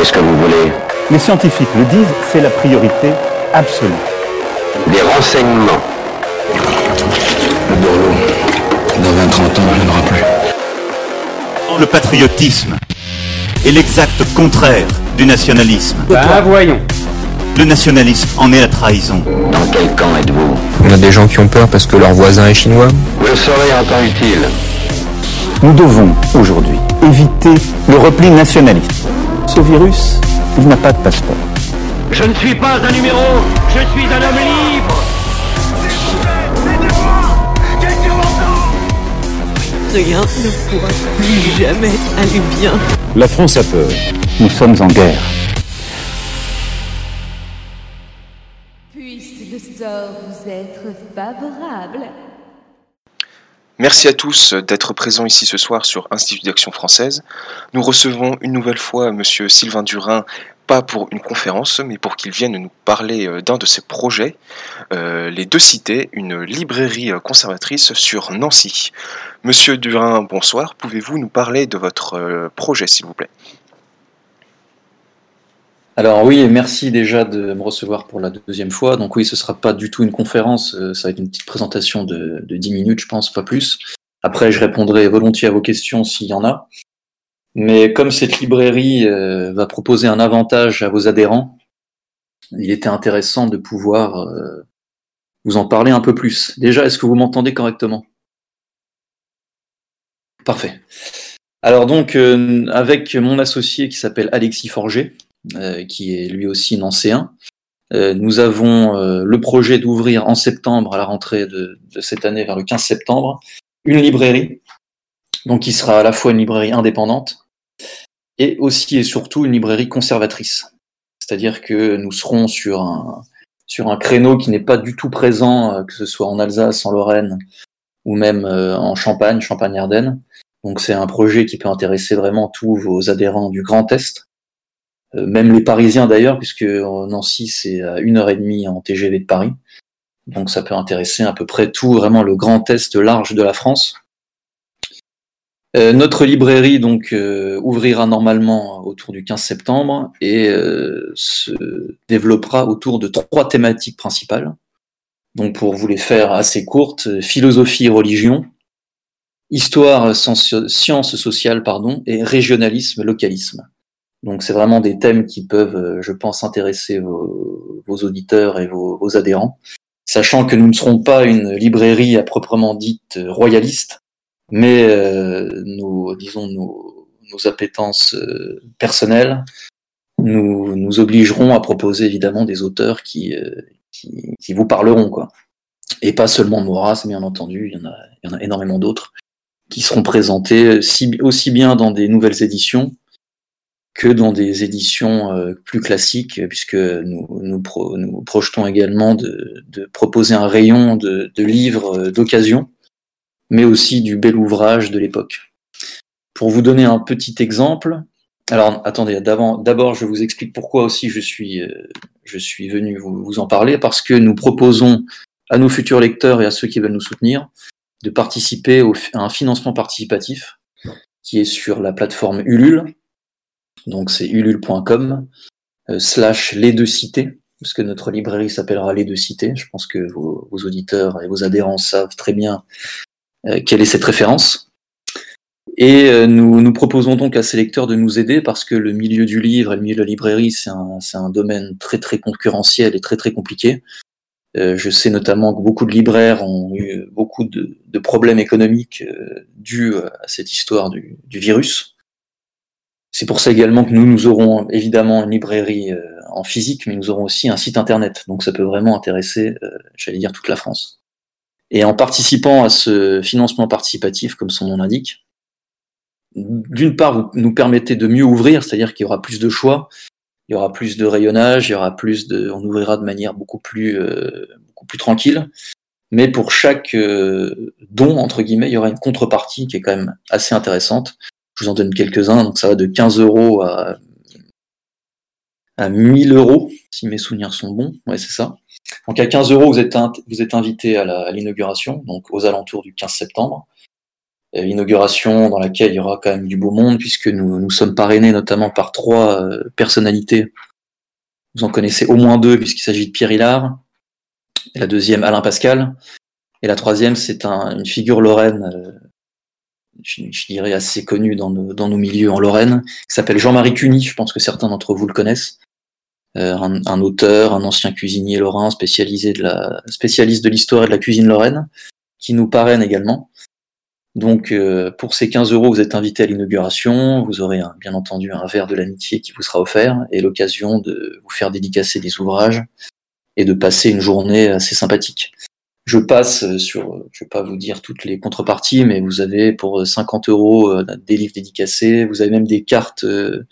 Qu'est-ce que vous voulez Les scientifiques le disent, c'est la priorité absolue. Des renseignements. Le Borloo, dans 20-30 ans, il n'y en aura plus. Le patriotisme est l'exact contraire du nationalisme. Bah voyons. Le nationalisme en est la trahison. Dans quel camp êtes-vous On a des gens qui ont peur parce que leur voisin est chinois. Vous le saurez en temps utile. Nous devons aujourd'hui éviter le repli nationaliste. Ce virus, il n'a pas de passeport. Je ne suis pas un numéro, je suis un homme libre. Rien ne pourra plus jamais aller bien. La France a peur. Nous sommes en guerre. Puisse le sort vous être favorable. Merci à tous d'être présents ici ce soir sur Institut d'Action Française. Nous recevons une nouvelle fois Monsieur Sylvain Durin, pas pour une conférence, mais pour qu'il vienne nous parler euh, d'un de ses projets, euh, les deux cités, une librairie euh, conservatrice sur Nancy. Monsieur Durin, bonsoir. Pouvez-vous nous parler de votre projet, s'il vous plaît? Alors oui, merci déjà de me recevoir pour la deuxième fois. Donc oui, ce sera pas du tout une conférence, euh, ça va être une petite présentation de, de 10 minutes, je pense, pas plus. Après, je répondrai volontiers à vos questions s'il y en a. Mais comme cette librairie euh, va proposer un avantage à vos adhérents, il était intéressant de pouvoir euh, vous en parler un peu plus. Déjà, est-ce que vous m'entendez correctement? Parfait. Alors donc, avec mon associé qui s'appelle Alexis Forger, qui est lui aussi nancéen, euh, nous avons euh, le projet d'ouvrir en septembre, à la rentrée de, de cette année, vers le 15 septembre, une librairie, donc qui sera à la fois une librairie indépendante et aussi et surtout une librairie conservatrice. C'est-à-dire que nous serons sur un, sur un créneau qui n'est pas du tout présent, euh, que ce soit en Alsace, en Lorraine ou même euh, en Champagne, Champagne-Ardenne. Donc c'est un projet qui peut intéresser vraiment tous vos adhérents du Grand Est, euh, même les Parisiens d'ailleurs, puisque euh, Nancy c'est à une heure et demie en TGV de Paris. Donc ça peut intéresser à peu près tout vraiment le Grand Est large de la France. Euh, notre librairie donc euh, ouvrira normalement autour du 15 septembre et euh, se développera autour de trois thématiques principales. Donc pour vous les faire assez courtes, euh, philosophie et religion, histoire, sciences sociales pardon, et régionalisme, localisme. Donc c'est vraiment des thèmes qui peuvent, euh, je pense, intéresser vos, auditeurs et vos, adhérents, sachant que nous ne serons pas une librairie à proprement dite euh, royaliste, mais euh, nos, disons, nos, nos appétences euh, personnelles nous, nous obligeront à proposer évidemment des auteurs qui, euh, qui, qui vous parleront, quoi. Et pas seulement Maurras, bien entendu, il y en a, il y en a énormément d'autres qui seront présentés si, aussi bien dans des nouvelles éditions que dans des éditions euh, plus classiques, puisque nous, nous, pro, nous projetons également de, proposer un rayon de, livres euh, d'occasion, mais aussi du bel ouvrage de l'époque. Pour vous donner un petit exemple, alors attendez, d'abord je vous explique pourquoi aussi je suis, euh, je suis venu vous, en parler, parce que nous proposons à nos futurs lecteurs et à ceux qui veulent nous soutenir de participer à un financement participatif qui est sur la plateforme Ulule. Donc c'est ulule.com euh, slash les deux cités, parce notre librairie s'appellera les deux cités. Je pense que vos, auditeurs et vos adhérents savent très bien euh, quelle est cette référence. Et euh, nous, nous proposons donc à ces lecteurs de nous aider parce que le milieu du livre et le milieu de la librairie, c'est un, domaine très très concurrentiel et très très compliqué. Je sais notamment que beaucoup de libraires ont eu beaucoup de, problèmes économiques dus à cette histoire du virus. C'est pour ça également que nous, nous aurons évidemment une librairie euh, en physique, mais nous aurons aussi un site internet. Donc ça peut vraiment intéresser, euh, j'allais dire, toute la France. Et en participant à ce financement participatif, comme son nom l'indique, d'une part, vous nous permettez de mieux ouvrir, c'est-à-dire qu'il y aura plus de choix, il y aura plus de rayonnage, il y aura plus de, on ouvrira de manière beaucoup plus, beaucoup plus tranquille. Mais pour chaque don, entre guillemets, il y aura une contrepartie qui est quand même assez intéressante. Je vous en donne quelques-uns. Donc ça va de 15 euros à, à 1000 euros, si mes souvenirs sont bons. Ouais, c'est ça. Donc à 15 euros, vous êtes, vous êtes invité à l'inauguration, donc aux alentours du 15 septembre. L'inauguration dans laquelle il y aura quand même du beau monde, puisque nous, nous sommes parrainés notamment par trois personnalités. Vous en connaissez au moins deux, puisqu'il s'agit de Pierre Hillard, la deuxième Alain Pascal, et la troisième c'est un, une figure lorraine, euh, je, dirais assez connue dans nos, milieux en Lorraine, s'appelle Jean-Marie Cuny, je pense que certains d'entre vous le connaissent. Euh, un, auteur, un ancien cuisinier lorrain spécialiste de l'histoire et de la cuisine lorraine, qui nous parraine également. Donc euh, pour ces 15 euros, vous êtes invité à l'inauguration, vous aurez bien entendu un verre de l'amitié qui vous sera offert et l'occasion de vous faire dédicacer des ouvrages et de passer une journée assez sympathique. Je passe sur, je vais pas vous dire toutes les contreparties, mais vous avez pour 50 euros euh, des livres dédicacés, vous avez même des cartes euh,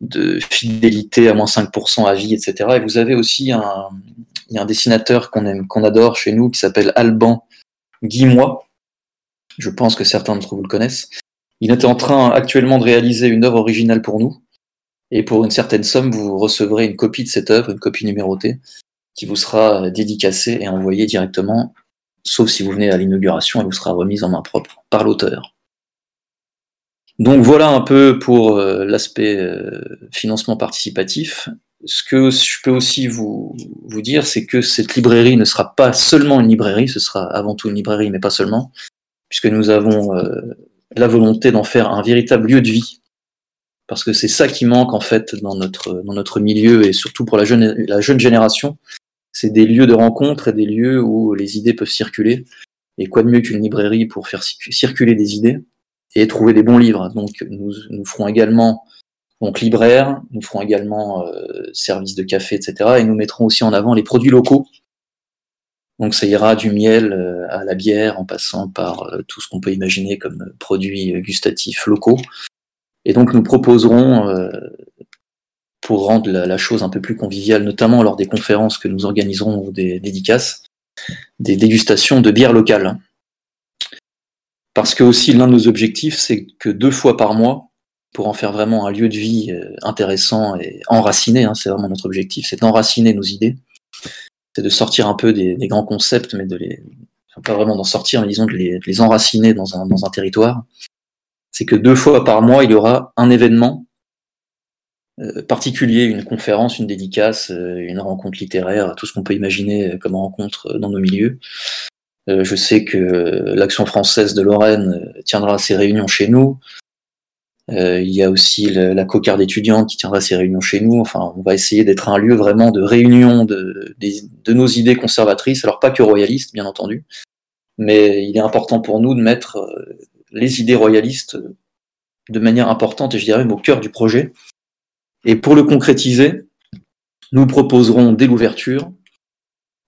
de fidélité à moins 5% à vie, etc. Et vous avez aussi un, dessinateur qu'on qu'on adore chez nous, qui s'appelle Alban Guimois. Je pense que certains d'entre vous le connaissent. Il était en train actuellement de réaliser une œuvre originale pour nous. Et pour une certaine somme, vous recevrez une copie de cette œuvre, une copie numérotée, qui vous sera dédicacée et envoyée directement, sauf si vous venez à l'inauguration, elle vous sera remise en main propre par l'auteur. Donc voilà un peu pour euh, l'aspect euh, financement participatif. Ce que je peux aussi vous, vous dire, c'est que cette librairie ne sera pas seulement une librairie, ce sera avant tout une librairie, mais pas seulement, puisque nous avons euh, la volonté d'en faire un véritable lieu de vie. Parce que c'est ça qui manque en fait dans notre, dans notre milieu et surtout pour la jeune, la jeune génération. C'est des lieux de rencontre et des lieux où les idées peuvent circuler. Et quoi de mieux qu'une librairie pour faire circuler des idées et trouver des bons livres. Donc nous, nous ferons également donc libraire, nous ferons également euh, service de café, etc. Et nous mettrons aussi en avant les produits locaux. Donc ça ira du miel euh, à la bière, en passant par euh, tout ce qu'on peut imaginer comme produits gustatifs locaux. Et donc nous proposerons, euh, pour rendre la, chose un peu plus conviviale, notamment lors des conférences que nous organiserons ou des dédicaces, des dégustations de bières locales. Parce que aussi l'un de nos objectifs, c'est que deux fois par mois, pour en faire vraiment un lieu de vie euh, intéressant et enraciné, hein, c'est vraiment notre objectif, c'est d'enraciner nos idées, c'est de sortir un peu des, grands concepts, mais de les, pas vraiment d'en sortir, mais disons de les, enraciner dans un, territoire. C'est que deux fois par mois, il y aura un événement particulier, une conférence, une dédicace, euh, une rencontre littéraire, tout ce qu'on peut imaginer comme rencontre dans nos milieux, euh, je sais que l'Action française de Lorraine tiendra ses réunions chez nous. Euh, il y a aussi la, cocarde étudiante qui tiendra ses réunions chez nous. Enfin, on va essayer d'être un lieu vraiment de réunion de, nos idées conservatrices. Alors pas que royalistes, bien entendu, mais il est important pour nous de mettre euh, les idées royalistes de manière importante et je dirais même au cœur du projet. Et pour le concrétiser, nous proposerons dès l'ouverture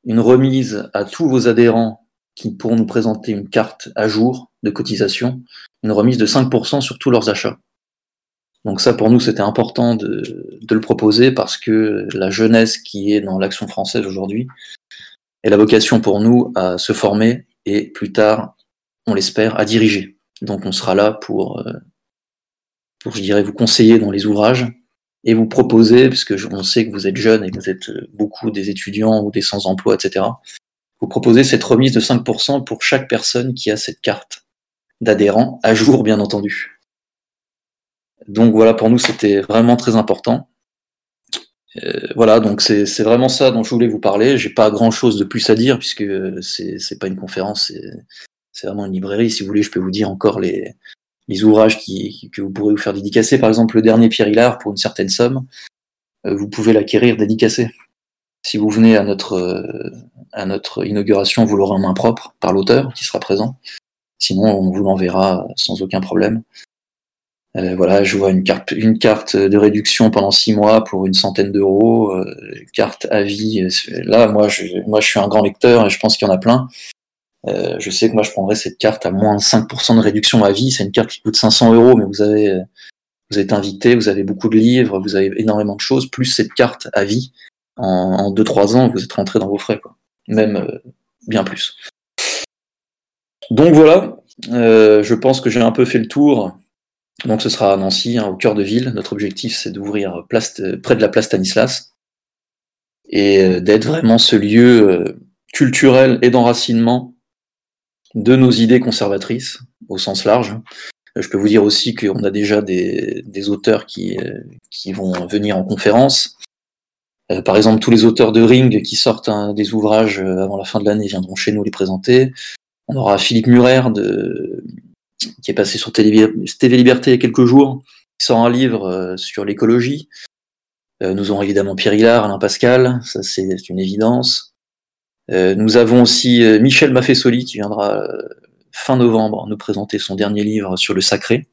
une remise à tous vos adhérents qui pourront nous présenter une carte à jour de cotisation, une remise de 5% sur tous leurs achats. Donc ça, pour nous, c'était important de, de, le proposer parce que la jeunesse qui est dans l'action française aujourd'hui est la vocation pour nous à se former et plus tard, on l'espère, à diriger. Donc on sera là pour, euh, pour, je dirais, vous conseiller dans les ouvrages et vous proposer, puisque on sait que vous êtes jeunes et que vous êtes beaucoup des étudiants ou des sans-emploi, etc., vous proposez cette remise de 5% pour chaque personne qui a cette carte d'adhérent, à jour bien entendu. Donc voilà, pour nous, c'était vraiment très important. Euh, voilà, donc c'est vraiment ça dont je voulais vous parler. J'ai pas grand chose de plus à dire puisque c'est pas une conférence, c'est vraiment une librairie. Si vous voulez, je peux vous dire encore les, les ouvrages qui, que vous pourrez vous faire dédicacer. Par exemple, le dernier Pierre Hillard, pour une certaine somme, euh, vous pouvez l'acquérir dédicacé. Si vous venez à notre, euh, à notre inauguration, vous l'aurez en main propre par l'auteur qui sera présent. Sinon, on vous l'enverra sans aucun problème. Euh, voilà, je vois une carte, une carte de réduction pendant six mois pour une centaine d'euros, euh, carte à vie. Là, moi je, moi, je suis un grand lecteur et je pense qu'il y en a plein. Euh, je sais que moi, je prendrais cette carte à moins de 5% de réduction à vie. C'est une carte qui coûte 500 euros, mais vous avez vous êtes invité, vous avez beaucoup de livres, vous avez énormément de choses, plus cette carte à vie. En 2-3 ans, vous êtes rentré dans vos frais, quoi. Même euh, bien plus. Donc voilà, euh, je pense que j'ai un peu fait le tour. Donc ce sera à Nancy, hein, au cœur de ville. Notre objectif, c'est d'ouvrir près de la place Stanislas et euh, d'être vraiment ce lieu euh, culturel et d'enracinement de nos idées conservatrices au sens large. Je peux vous dire aussi qu'on a déjà des, des auteurs qui, qui, vont venir en conférence. par exemple, tous les auteurs de Ring qui sortent des ouvrages avant la fin de l'année viendront chez nous les présenter. On aura Philippe Murer de, qui est passé sur TV Liberté il y a quelques jours, qui sort un livre euh, sur l'écologie. Euh, nous aurons évidemment Pierre Hillard, Alain Pascal, ça c'est une évidence. Euh, nous avons aussi Michel Maffesoli qui viendra fin novembre nous présenter son dernier livre sur le sacré.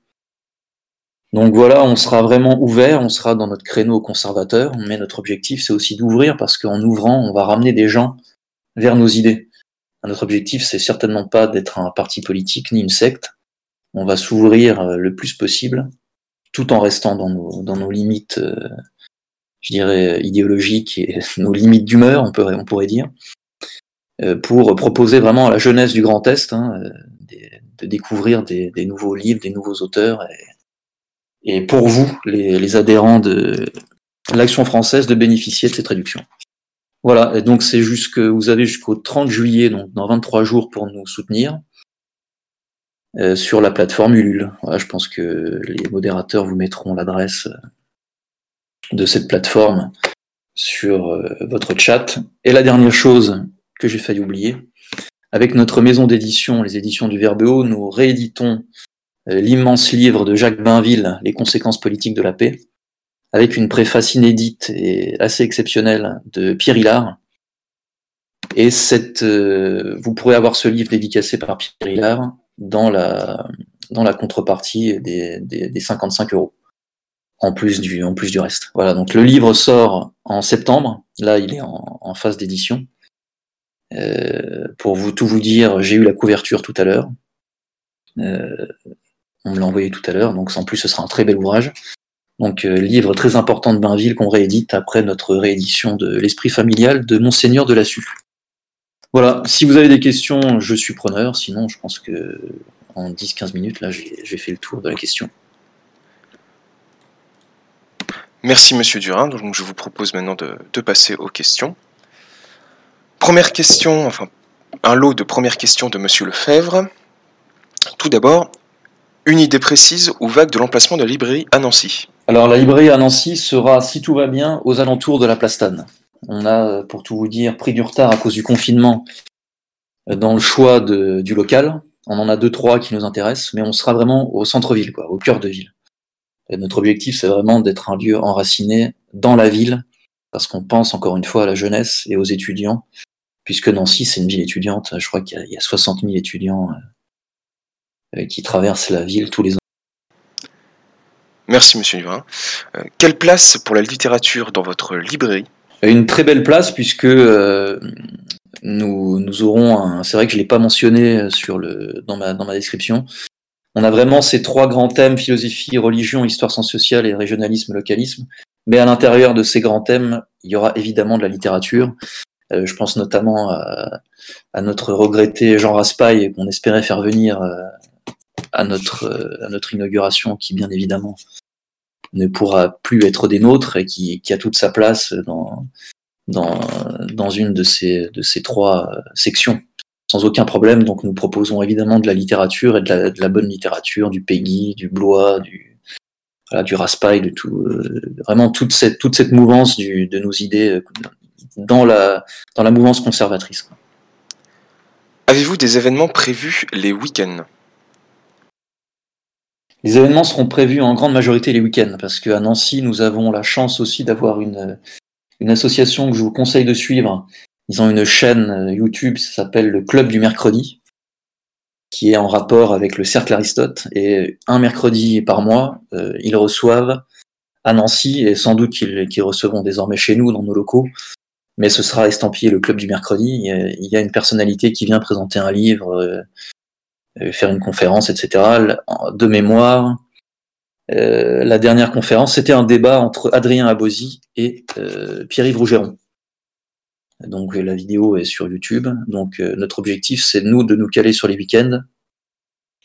Donc voilà, on sera vraiment ouvert, on sera dans notre créneau conservateur, mais notre objectif c'est aussi d'ouvrir parce qu'en ouvrant, on va ramener des gens vers nos idées. Notre objectif, c'est certainement pas d'être un parti politique ni une secte. On va s'ouvrir euh, le plus possible, tout en restant dans nos, dans nos limites, euh, je dirais, idéologiques et nos limites d'humeur, on, pourrait, on pourrait dire, euh, pour proposer vraiment à la jeunesse du Grand Est hein, de découvrir des, nouveaux livres, des nouveaux auteurs, et, pour vous, les, adhérents de l'Action française, de bénéficier de cette réduction. Voilà, et donc c'est jusque vous avez jusqu'au 30 juillet, donc dans 23 jours pour nous soutenir euh, sur la plateforme Ulule. Je pense que les modérateurs vous mettront l'adresse euh, de cette plateforme sur euh, votre chat. Et la dernière chose que j'ai failli oublier, avec notre maison d'édition, les éditions du Verbe Haut, nous rééditons l'immense livre de Jacques Bainville, Les conséquences politiques de la paix avec une préface inédite et assez exceptionnelle de Pierre Hillard. Et cette, euh, vous pourrez avoir ce livre dédicacé par Pierre Hillard dans la, contrepartie des, des, des 55 euros, en plus, du, reste. Voilà, donc le livre sort en septembre, là il est en phase d'édition. Euh, pour vous tout vous dire, j'ai eu la couverture tout à l'heure. Euh, on me l'a envoyé tout à l'heure, donc en plus ce sera un très bel ouvrage. Donc, euh, livre très important de Bainville qu'on réédite après notre réédition de L'Esprit familial de Monseigneur de la Su. Voilà, si vous avez des questions, je suis preneur. Sinon, je pense que en 10-15 minutes, là, j'ai fait le tour de la question. Merci, monsieur Durin. Je vous propose maintenant de passer aux questions. Première question, enfin, un lot de premières questions de monsieur Lefebvre. Tout d'abord, une idée précise ou vague de l'emplacement de la librairie à Nancy Alors la librairie à Nancy sera, si tout va bien, aux alentours de la Plastane. On a, pour tout vous dire, pris du retard à cause du confinement dans le choix du local. On en a deux, trois qui nous intéressent, mais on sera vraiment au centre-ville, au cœur de ville. Notre objectif, c'est vraiment d'être un lieu enraciné dans la ville, parce qu'on pense encore une fois à la jeunesse et aux étudiants, puisque Nancy, c'est une ville étudiante. Je crois qu'il y, y, a 60 000 étudiants euh, qui traverse la ville tous les ans. Merci Monsieur Durin. Euh, quelle place pour la littérature dans votre librairie? Une très belle place puisque euh, nous, nous aurons un. C'est vrai que je l'ai pas mentionné sur le dans ma dans ma description. On a vraiment ces trois grands thèmes philosophie, religion, histoire sciences sociales et régionalisme, localisme. Mais à l'intérieur de ces grands thèmes, il y aura évidemment de la littérature. Euh, je pense notamment à, notre regretté Jean Raspail qu'on espérait faire venir euh, à notre, à notre inauguration, qui bien évidemment ne pourra plus être des nôtres et qui, a toute sa place dans, une de ces, de ces trois sections, sans aucun problème. Donc nous proposons évidemment de la littérature et de la, bonne littérature, du Peggy, du Blois, du, Raspail, de tout, euh, vraiment toute cette, toute cette mouvance du, de nos idées dans la, dans la mouvance conservatrice. Avez-vous des événements prévus les week-ends? Les événements seront prévus en grande majorité les week-ends, parce qu'à Nancy, nous avons la chance aussi d'avoir une, une association que je vous conseille de suivre. Ils ont une chaîne YouTube, ça s'appelle le Club du Mercredi, qui est en rapport avec le Cercle Aristote. Et un mercredi par mois, euh, ils reçoivent à Nancy, et sans doute qu'ils qu recevront désormais chez nous, dans nos locaux, mais ce sera estampillé le Club du Mercredi. Il y a une personnalité qui vient présenter un livre, euh, faire une conférence, etc. De mémoire, Euh, la dernière conférence, c'était un débat entre Adrien Abosi et euh, Pierre-Yves Rougeron. Donc la vidéo est sur YouTube. Donc euh, notre objectif, c'est nous de nous caler sur les week-ends,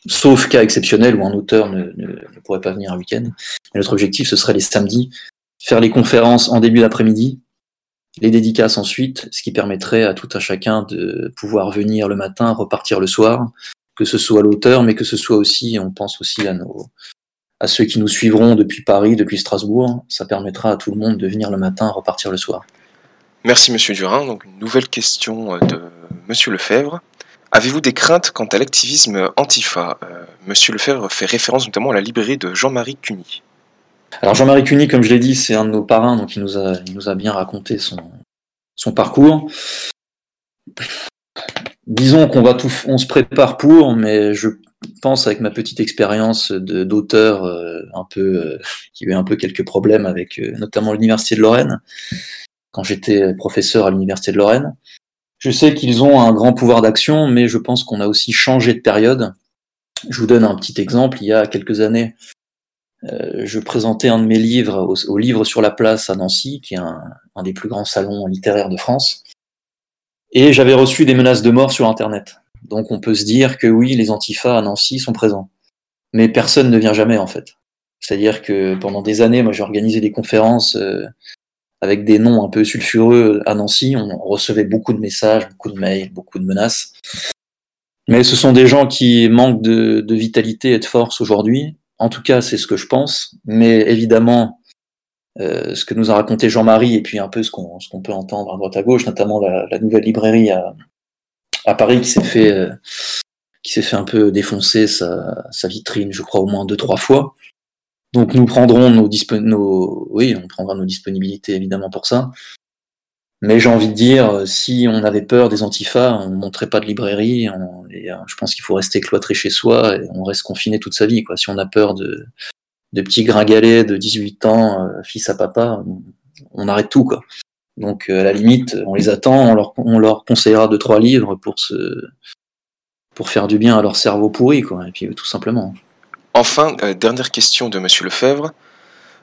sauf cas exceptionnel où un auteur ne, ne, pourrait pas venir un week-end. Notre objectif, ce serait les samedis, faire les conférences en début d'après-midi, les dédicaces ensuite, ce qui permettrait à tout un chacun de pouvoir venir le matin, repartir le soir, que ce soit l'auteur, mais que ce soit aussi, on pense aussi à nos ceux qui nous suivront depuis Paris, depuis Strasbourg, ça permettra à tout le monde de venir le matin, repartir le soir. Merci Monsieur Durin. Donc une nouvelle question de Monsieur Lefebvre. Avez-vous des craintes quant à l'activisme antifa? Euh, Monsieur Lefebvre fait référence notamment à la librairie de Jean-Marie Cuny. Alors Jean-Marie Cuny, comme je l'ai dit, c'est un de nos parrains, donc il nous a, bien raconté son, parcours. Disons qu'on va tout, on se prépare pour, mais je pense avec ma petite expérience d'auteur euh, un euh, qui a eu un peu quelques problèmes avec euh, notamment l'université de Lorraine quand j'étais professeur à l'université de Lorraine. Je sais qu'ils ont un grand pouvoir d'action, mais je pense qu'on a aussi changé de période. Je vous donne un petit exemple. Il y a quelques années, euh, je présentais un de mes livres au, Livre sur la place à Nancy, qui est un, des plus grands salons littéraires de France. Et j'avais reçu des menaces de mort sur Internet. Donc on peut se dire que oui, les antifas à Nancy sont présents. Mais personne ne vient jamais en fait. C'est-à-dire que pendant des années, moi j'ai organisé des conférences euh, avec des noms un peu sulfureux à Nancy. On recevait beaucoup de messages, beaucoup de mails, beaucoup de menaces. Mais ce sont des gens qui manquent de vitalité et de force aujourd'hui. En tout cas, c'est ce que je pense. Mais évidemment, euh, ce que nous a raconté Jean-Marie et puis un peu ce qu'on peut entendre à droite à gauche, notamment la, la nouvelle librairie à, à Paris qui s'est fait euh, qui s'est fait un peu défoncer sa, sa, vitrine, je crois au moins deux trois fois. Donc nous prendrons nos, nos oui, on prendra nos disponibilités évidemment pour ça. Mais j'ai envie de dire, si on avait peur des antifas, on ne montrait pas de librairie. Euh, je pense qu'il faut rester cloîtré chez soi et on reste confiné toute sa vie. Si on a peur de, de petits gringalets de 18 ans, euh, fils à papa, on, arrête tout. Quoi. Donc à la limite, on les attend, on leur, on leur conseillera deux trois livres pour se pour faire du bien à leur cerveau pourri, quoi. Et puis tout simplement. Enfin, euh, dernière question de Monsieur Lefebvre.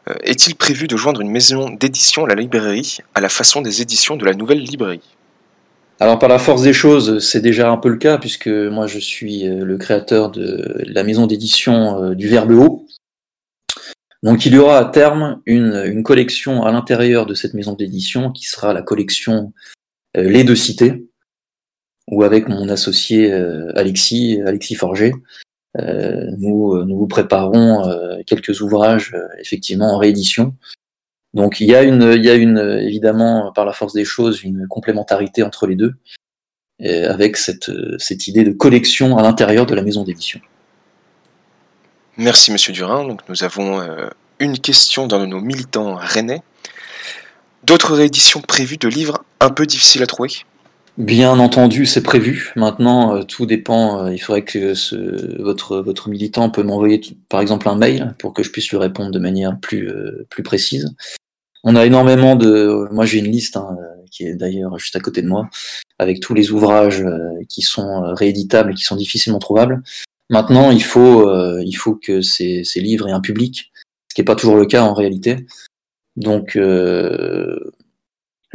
Euh, Est-il prévu de joindre une maison d'édition à la librairie à la façon des éditions de la nouvelle librairie? Alors par la force des choses, c'est déjà un peu le cas puisque moi je suis euh, le créateur de la maison d'édition du Verbe Haut, donc il y aura à terme une, collection à l'intérieur de cette maison d'édition qui sera la collection euh, Les Deux Cités, où avec mon associé euh, Alexis, Alexis Forger, euh, nous, nous vous préparons euh, quelques ouvrages euh, effectivement en réédition. Donc il y a une, il y a une évidemment par la force des choses une complémentarité entre les deux, avec cette, cette idée de collection à l'intérieur de la maison d'édition. Merci Monsieur Durin. Donc nous avons euh, une question d'un de nos militants rennais. D'autres rééditions prévues de livres un peu difficiles à trouver? Bien entendu, c'est prévu. Maintenant, euh, tout dépend. Euh, il faudrait que ce, votre, votre militant peut m'envoyer par exemple un mail pour que je puisse lui répondre de manière plus, euh, plus précise. On a énormément de. Moi, j'ai une liste hein, qui est d'ailleurs juste à côté de moi, avec tous les ouvrages euh, qui sont rééditables et qui sont difficilement trouvables. Maintenant, il faut, euh, il faut que ces, ces, livres aient un public, ce qui n'est pas toujours le cas en réalité. Donc, euh,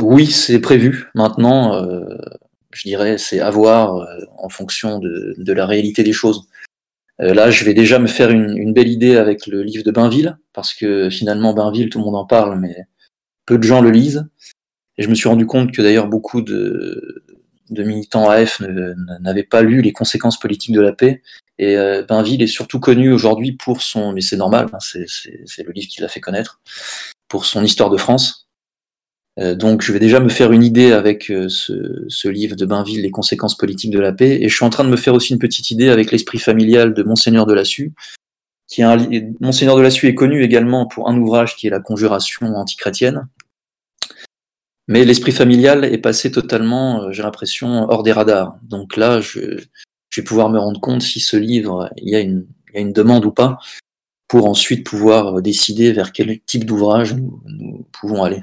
oui, c'est prévu. Maintenant, euh, je dirais, c'est à voir euh, en fonction de, la réalité des choses. Euh, là, je vais déjà me faire une, une, belle idée avec le livre de Bainville, parce que finalement, Bainville, tout le monde en parle, mais peu de gens le lisent. Et je me suis rendu compte que d'ailleurs, beaucoup de, de militants AF n'avaient pas lu les conséquences politiques de la paix et euh, Bainville est surtout connu aujourd'hui pour son, mais c'est normal, hein, c'est le livre qui l'a fait connaître, pour son histoire de France. Euh, donc je vais déjà me faire une idée avec euh, ce, livre de Bainville, les conséquences politiques de la paix, et je suis en train de me faire aussi une petite idée avec l'esprit familial de Monseigneur de Lassus, qui est Monseigneur de Lassus est connu également pour un ouvrage qui est la conjuration antichrétienne, mais l'esprit familial est passé totalement, euh, j'ai l'impression, hors des radars. Donc là, je, vais pouvoir me rendre compte si ce livre, il y a une, demande ou pas, pour ensuite pouvoir décider vers quel type d'ouvrage nous, pouvons aller.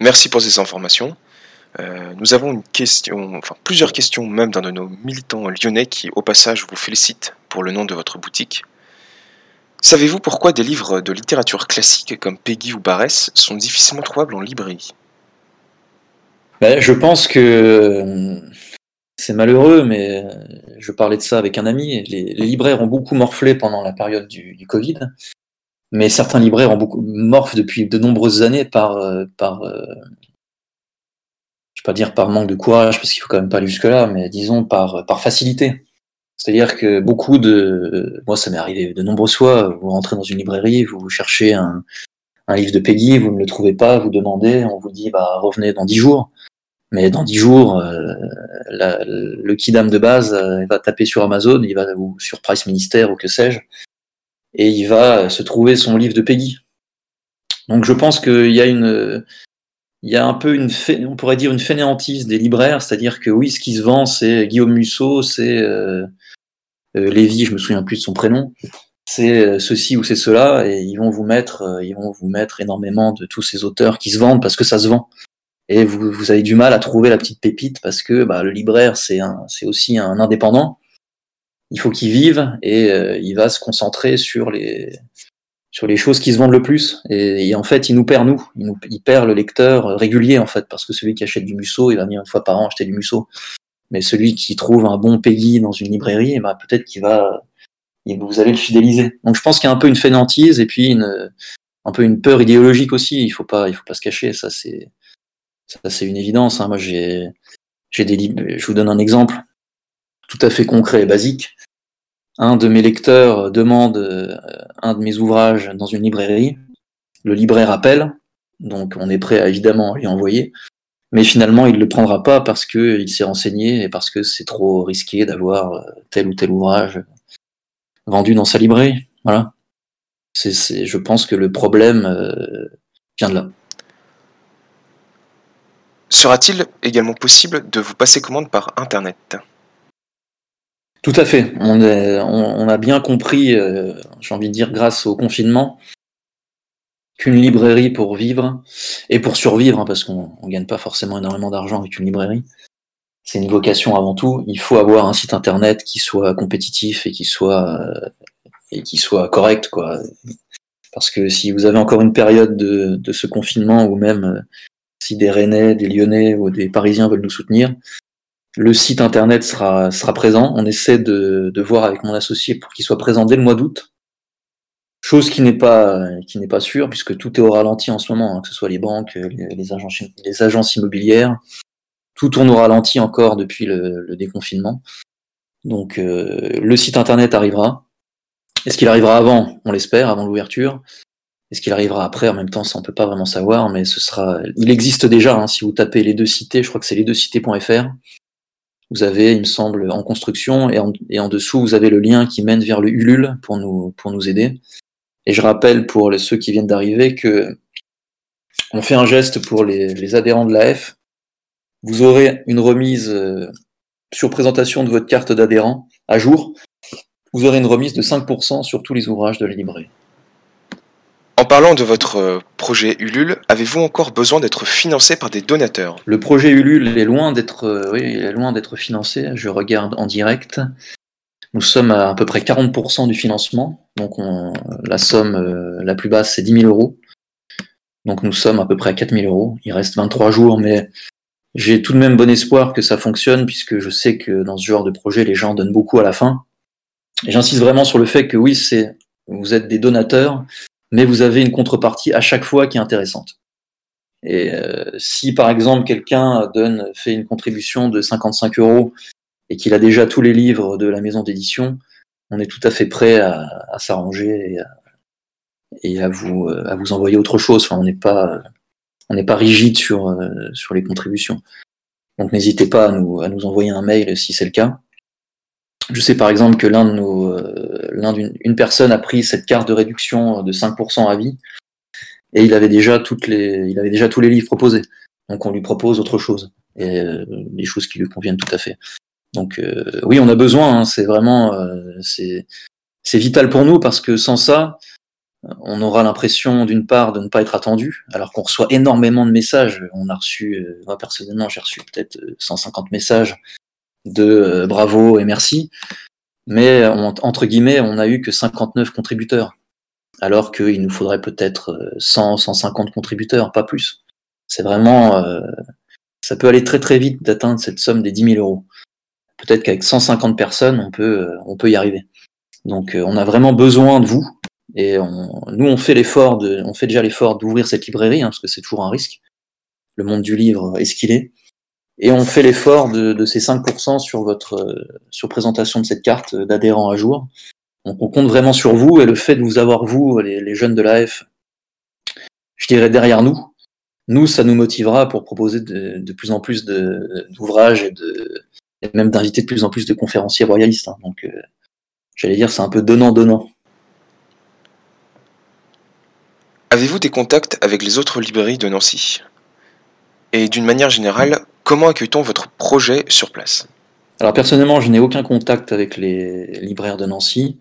Merci pour ces informations. Euh, nous avons une question, enfin plusieurs questions même d'un de nos militants lyonnais qui, au passage, vous félicite pour le nom de votre boutique. Savez-vous pourquoi des livres de littérature classique comme Peggy ou Barès sont difficilement trouvables en librairie? Ben, je pense que euh, c'est malheureux, mais euh, je parlais de ça avec un ami. Les, libraires ont beaucoup morflé pendant la période du Covid, mais certains libraires ont beaucoup morflé depuis de nombreuses années par, euh, par euh, je vais pas dire par manque de courage, parce qu'il faut quand même pas aller jusque-là, mais disons par, par facilité. C'est-à-dire que beaucoup de, moi ça m'est arrivé de nombreuses fois, vous rentrez dans une librairie, vous cherchez un, un livre de Peggy, vous ne le trouvez pas, vous demandez, on vous dit bah revenez dans dix jours. Mais dans dix jours, euh, la- le kidam de base va taper sur Amazon, il va ou sur Price Ministère ou que sais-je, et il va se trouver son livre de Peggy. Donc je pense qu'il y a une, il y a un peu une, on pourrait dire une fainéantise des libraires, c'est-à-dire que oui, ce qui se vend, c'est Guillaume Musso, c'est euh, euh, Lévy, je me souviens plus de son prénom, c'est euh, ceci ou c'est cela, et ils vont vous mettre, euh, ils vont vous mettre énormément de tous ces auteurs qui se vendent parce que ça se vend. Et vous, vous avez du mal à trouver la petite pépite parce que bah, le libraire, c'est aussi un indépendant. Il faut qu'il vive et euh, il va se concentrer sur les, sur les choses qui se vendent le plus. Et, en fait, il nous perd nous. Il, perd le lecteur régulier en fait, parce que celui qui achète du Musso, il va venir une fois par an acheter du Musso. Mais celui qui trouve un bon Peggy dans une librairie, eh ben, peut-être qu'il va, vous allez le fidéliser. Donc je pense qu'il y a un peu une fainéantise et puis une, un peu une peur idéologique aussi. Il faut pas, il faut pas se cacher. Ça c'est, ça c'est une évidence. Hein. Moi j'ai, j'ai des. Je vous donne un exemple tout à fait concret et basique. Un de mes lecteurs demande euh, un de mes ouvrages dans une librairie. Le libraire appelle, donc on est prêt à évidemment lui envoyer. Mais finalement, il ne le prendra pas parce qu'il s'est renseigné et parce que c'est trop risqué d'avoir euh, tel ou tel ouvrage vendu dans sa librairie. Voilà. C'est, je pense que le problème euh, vient de là. Sera-t-il également possible de vous passer commande par Internet? Tout à fait. On, a bien compris, euh, j'ai envie de dire, grâce au confinement, qu'une librairie pour vivre et pour survivre, hein, parce qu'on ne gagne pas forcément énormément d'argent avec une librairie, c'est une vocation avant tout. Il faut avoir un site internet qui soit compétitif et qui soit euh, et qui soit correct, quoi. Parce que si vous avez encore une période de, de ce confinement, ou même euh, si des Rennais, des Lyonnais ou des Parisiens veulent nous soutenir, le site internet sera, sera présent. On essaie de, de voir avec mon associé pour qu'il soit présent dès le mois d'août. Chose qui n'est pas qui n'est pas sûre puisque tout est au ralenti en ce moment, hein, que ce soit les banques, les, les agences, immobilières, tout tourne au ralenti encore depuis le, le déconfinement. Donc euh, le site internet arrivera. Est-ce qu'il arrivera avant? On l'espère, avant l'ouverture. Est-ce qu'il arrivera après? En même temps, ça on peut pas vraiment savoir, mais ce sera. Il existe déjà. hein, si vous tapez les deux cités, je crois que c'est les deux cités.fr. Vous avez, il me semble, en construction et en, dessous, vous avez le lien qui mène vers le Ulule pour nous pour nous aider. Et je rappelle pour ceux qui viennent d'arriver que on fait un geste pour les, les adhérents de l'AF. Vous aurez une remise euh, sur présentation de votre carte d'adhérent à jour. Vous aurez une remise de 5% sur tous les ouvrages de la librairie. En parlant de votre euh, projet Ulule, avez-vous encore besoin d'être financé par des donateurs? Le projet Ulule est loin d'être euh, est loin d'être financé. Je regarde en direct. Nous sommes à à peu près 40% du financement. Donc on- la somme euh, la plus basse, c'est 10 000 euros. Donc nous sommes à peu près à 4 000 euros. Il reste 23 jours, mais j'ai tout de même bon espoir que ça fonctionne, puisque je sais que dans ce genre de projet, les gens donnent beaucoup à la fin. J'insiste vraiment sur le fait que oui, c'est vous êtes des donateurs, mais vous avez une contrepartie à chaque fois qui est intéressante. Et euh, si par exemple quelqu'un donne fait une contribution de 55 euros et qu'il a déjà tous les livres de la maison d'édition, on est tout à fait prêt à, à s'arranger et, à, et à vous euh, à vous envoyer autre chose. Enfin, on n'est pas on n'est pas rigide sur euh, sur les contributions. Donc n'hésitez pas à nous à nous envoyer un mail si c'est le cas. Je sais par exemple que l'un de nos euh, l'un d'une une personne a pris cette carte de réduction de 5% à vie et il avait déjà toutes les il avait déjà tous les livres proposés. Donc on lui propose autre chose et euh, des choses qui lui conviennent tout à fait. Donc euh, oui, on a besoin. hein, c'est vraiment euh, c'est c'est vital pour nous parce que sans ça, on aura l'impression d'une part de ne pas être attendu, alors qu'on reçoit énormément de messages. On a reçu, moi personnellement, j'ai reçu peut-être euh, 150 messages de euh, bravo et merci, mais entre guillemets, on a eu que 59 contributeurs. alors qu'il nous faudrait peut-être 100, 150 contributeurs, pas plus. C'est vraiment, ça peut aller très très vite d'atteindre cette somme des 10 000 euros. Peut-être qu'avec 150 personnes, on peut, on peut y arriver. Donc, on a vraiment besoin de vous. Et nous, on fait l'effort de, on fait déjà l'effort d'ouvrir cette librairie, hein, parce que c'est toujours un risque. Le monde du livre est ce qu'il est. Et on fait l'effort de, ces 5% sur votre sur présentation de cette carte d'adhérents à jour. Donc on compte vraiment sur vous et le fait de vous avoir vous, les, jeunes de l'AF, je dirais derrière nous, nous, ça nous motivera pour proposer de, plus en plus d'ouvrages et, même d'inviter de plus en plus de conférenciers royalistes. Hein. Donc euh, j'allais dire c'est un peu donnant-donnant. Avez-vous des contacts avec les autres librairies de Nancy? Et d'une manière générale, comment accueille-t-on votre projet sur place? Alors personnellement, je n'ai aucun contact avec les libraires de Nancy.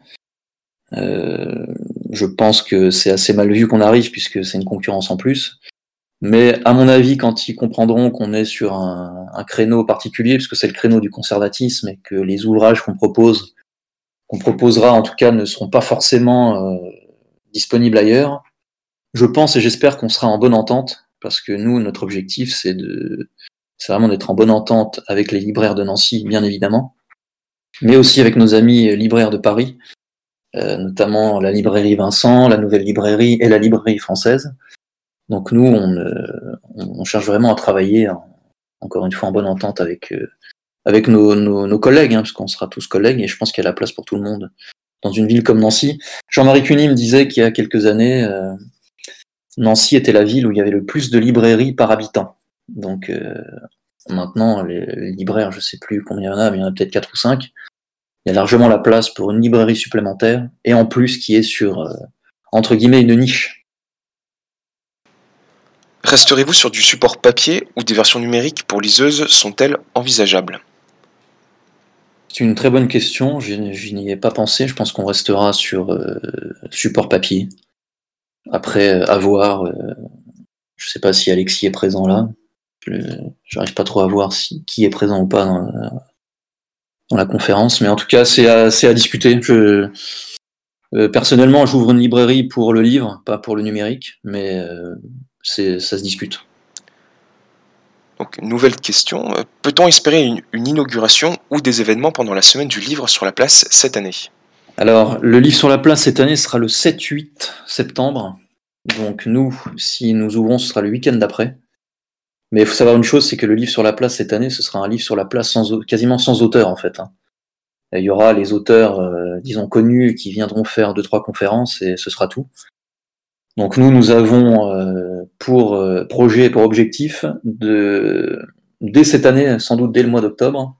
Euh, je pense que c'est assez mal vu qu'on arrive puisque c'est une concurrence en plus. Mais à mon avis, quand ils comprendront qu'on est sur un, créneau particulier, puisque c'est le créneau du conservatisme et que les ouvrages qu'on propose, qu'on proposera en tout cas, ne seront pas forcément euh, disponibles ailleurs, je pense et j'espère qu'on sera en bonne entente, parce que nous, notre objectif, c'est de, c'est vraiment d'être en bonne entente avec les libraires de Nancy, bien évidemment, mais aussi avec nos amis libraires de Paris, euh, notamment la librairie Vincent, la nouvelle librairie et la librairie française. Donc nous, on, euh, cherche vraiment à travailler, encore une fois, en bonne entente avec, euh, avec nos, nos, collègues, hein, parce qu'on sera tous collègues, et je pense qu'il y a la place pour tout le monde dans une ville comme Nancy. Jean-Marie Cuny me disait qu'il y a quelques années, Nancy était la ville où il y avait le plus de librairies par habitant. Donc maintenant, les, libraires, je sais plus combien il y en a, mais il y en a peut-être 4 ou 5 il y a largement la place pour une librairie supplémentaire, et en plus qui est sur, euh, entre guillemets, une niche. Resterez-vous sur du support papier ou des versions numériques pour liseuses sont-elles envisageables? C'est une très bonne question, je, n'y ai pas pensé, je pense qu'on restera sur euh, support papier. Après, euh, à voir, je ne sais pas si Alexis est présent là, je n'arrive pas trop à voir si, qui est présent ou pas dans, dans la conférence. Mais en tout cas, c'est à, à, discuter. Je, euh, personnellement, j'ouvre une librairie pour le livre, pas pour le numérique, mais euh, ça se discute. Donc, nouvelle question. Euh, peut-on espérer une, une, inauguration ou des événements pendant la semaine du livre sur la place cette année? Alors, le livre sur la place cette année sera le 7-8 septembre. Donc, nous, si nous ouvrons, ce sera le week-end d'après. Mais il faut savoir une chose, c'est que le livre sur la place cette année, ce sera un livre sur la place quasiment sans auteur en fait. Hein. Il y aura les auteurs, euh, disons connus, qui viendront faire deux trois conférences et ce sera tout. Donc nous, nous avons euh, pour euh, projet, pour objectif de dès cette année, sans doute dès le mois d'octobre.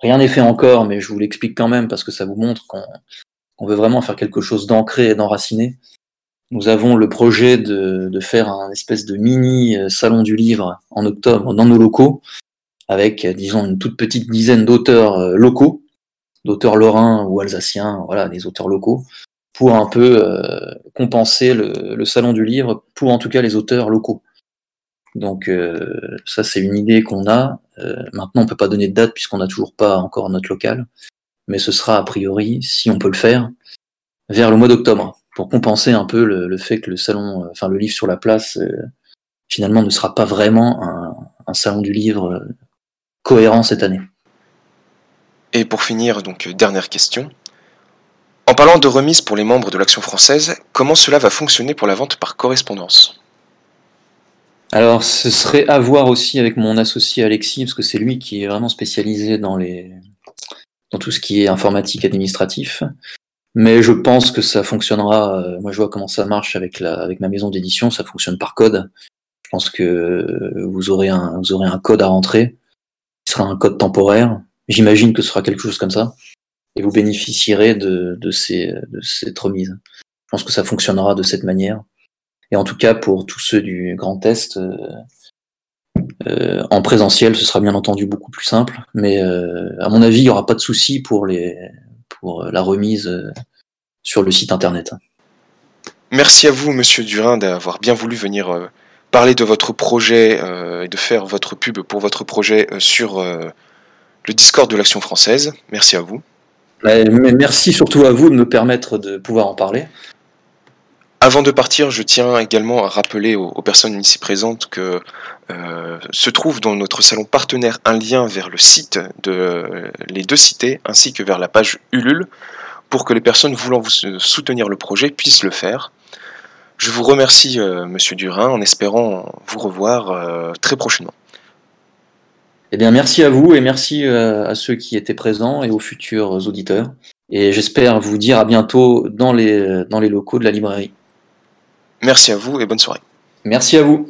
Rien n'est fait encore, mais je vous l'explique quand même parce que ça vous montre qu'on veut vraiment faire quelque chose d'ancré et d'enraciné. Nous avons le projet de, faire un espèce de mini euh, salon du livre en octobre dans nos locaux, avec, euh, disons, une toute petite dizaine d'auteurs euh, locaux, d'auteurs lorrains ou alsaciens, voilà, des auteurs locaux, pour un peu compenser le, salon du livre, pour en tout cas les auteurs locaux. Donc ça, c'est une idée qu'on a. maintenant, on peut pas donner de date puisqu'on n'a toujours pas encore notre local, mais ce sera a priori, si on peut le faire, vers le mois d'octobre pour compenser un peu le, fait que le salon, euh, enfin le livre sur la place, euh, finalement ne sera pas vraiment un, salon du livre euh, cohérent cette année. Et pour finir, donc dernière question. En parlant de remise pour les membres de l'Action française, comment cela va fonctionner pour la vente par correspondance? Alors, ce serait à voir aussi avec mon associé Alexis, parce que c'est lui qui est vraiment spécialisé dans les dans tout ce qui est informatique administratif. Mais je pense que ça fonctionnera. Euh, moi, je vois comment ça marche avec, ma maison d'édition. Ça fonctionne par code. Je pense que vous aurez un, code à rentrer. Ce sera un code temporaire. J'imagine que ce sera quelque chose comme ça. Et vous bénéficierez de, cette remise. Je pense que ça fonctionnera de cette manière. Et en tout cas, pour tous ceux du Grand Est, euh, euh, en présentiel, ce sera bien entendu beaucoup plus simple. Mais à mon avis, il n'y aura pas de souci pour les, pour la remise sur le site internet. Merci à vous, Monsieur Durin, d'avoir bien voulu venir euh, parler de votre projet euh, et de faire votre pub pour votre projet euh, sur le Discord de l'Action française. Merci à vous. merci surtout à vous de me permettre de pouvoir en parler. Avant de partir, je tiens également à rappeler aux, personnes ici présentes que euh, se trouve dans notre salon partenaire un lien vers le site de les deux cités ainsi que vers la page Ulule pour que les personnes voulant vous soutenir le projet puissent le faire. Je vous remercie, euh, Monsieur Durin, en espérant vous revoir euh, très prochainement. Eh bien, merci à vous et merci à ceux qui étaient présents et aux futurs auditeurs. Et j'espère vous dire à bientôt dans les, dans les locaux de la librairie. Merci à vous et bonne soirée. Merci à vous.